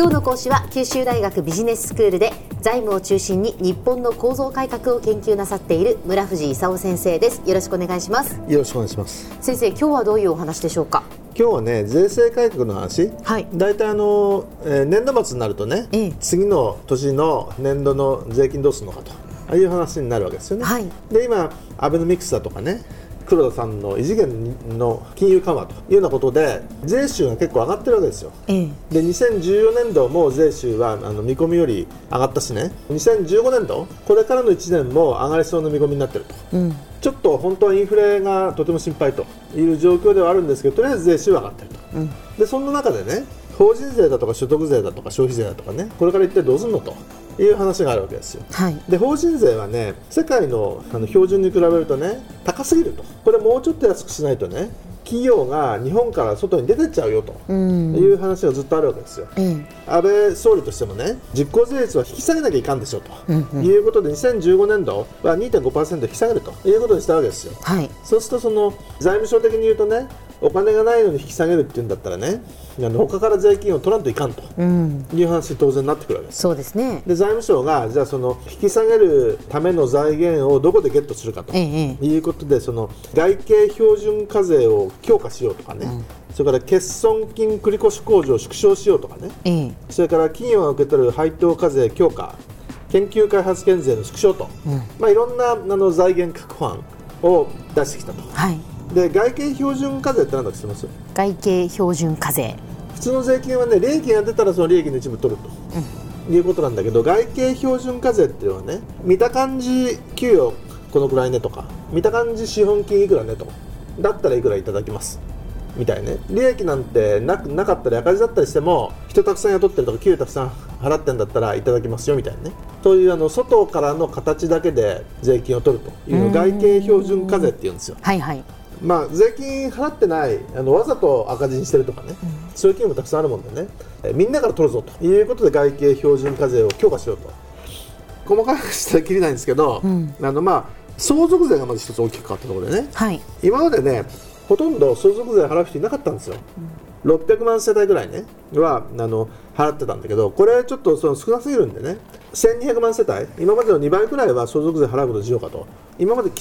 今日の講師は九州大学ビジネススクールで財務を中心に日本の構造改革を研究なさっている村藤勲先生です。よろしくお願いします。よろしくお願いします。先生今日はどういうお話でしょうか？今日はね税制改革の話、はい。大体あの、えー年度末になるとね、ええ。次の年の年度の税金どうするのかとああいう話になるわけですよね、はい。で今アベノミクスだとかね黒田さんの異次元の金融緩和というようなことで税収が結構上がってるわけですよ。ええ。で2014年度も税収はあの見込みより上がったしね。2015年度これからの1年も上がりそうな見込みになってると。うん。ちょっと本当はインフレがとても心配という状況ではあるんですけどとりあえず税収は上がってると、うん。でそんな中でね法人税だとか所得税だとか消費税だとかねこれから一体どうするのという話があるわけですよ。はい。で法人税はね世界のあの標準に比べるとね高すぎると。これもうちょっと安くしないとね企業が日本から外に出てっちゃうよと。うん。いう話がずっとあるわけですよ、ええ。安倍総理としてもね実効税率は引き下げなきゃいかんでしょと、うんうん。いうことで2015年度は2.5%引き下げるということにしたわけですよ。はい。そうするとその財務省的に言うとねお金がないのに引き下げるっていうんだったらねあの他から税金を取らんといかんとうん。いう話に当然なってくるわけ。ですそうですね。で財務省がじゃあその引き下げるための財源をどこでゲットするかということでその外形標準課税を強化しようとかね、それから欠損金繰越控除を縮小しようとかねええ。それから企業が受け取る配当課税強化研究開発減税の縮小と、まあ、いろんなあの財源確保案を出してきたと。はいで外形標準課税って何だってます？外形標準課税。普通の税金はね利益が出たらその利益の一部取ると、いうことなんだけど外形標準課税っていうのはね見た感じ給与このくらいねとか見た感じ資本金いくらねとだったらいくらいただきます。みたいね。利益なんてなくなかったり赤字だったりしても人たくさん雇ってるとか給与たくさん払ってんだったらいただきますよみたいなね。そういうあの外からの形だけで税金を取るという外形標準課税って言うんですよ。はいはいまあ、税金払ってないあのわざと赤字にしてるとかね、そういう企業もたくさんあるもんでね。えみんなから取るぞと。いうことで外形標準課税を強化しようと。細かくしたらきりないんですけど、あのまあ相続税がまず一つ大きく変わったところでね。はい。今までねほとんど相続税払う人いなかったんですよ、600万世帯ぐらいねはあの払ってたんだけどこれちょっとその少なすぎるんでね。1200万世帯今までの2倍くらいは相続税払うことにしようかと。今まで基礎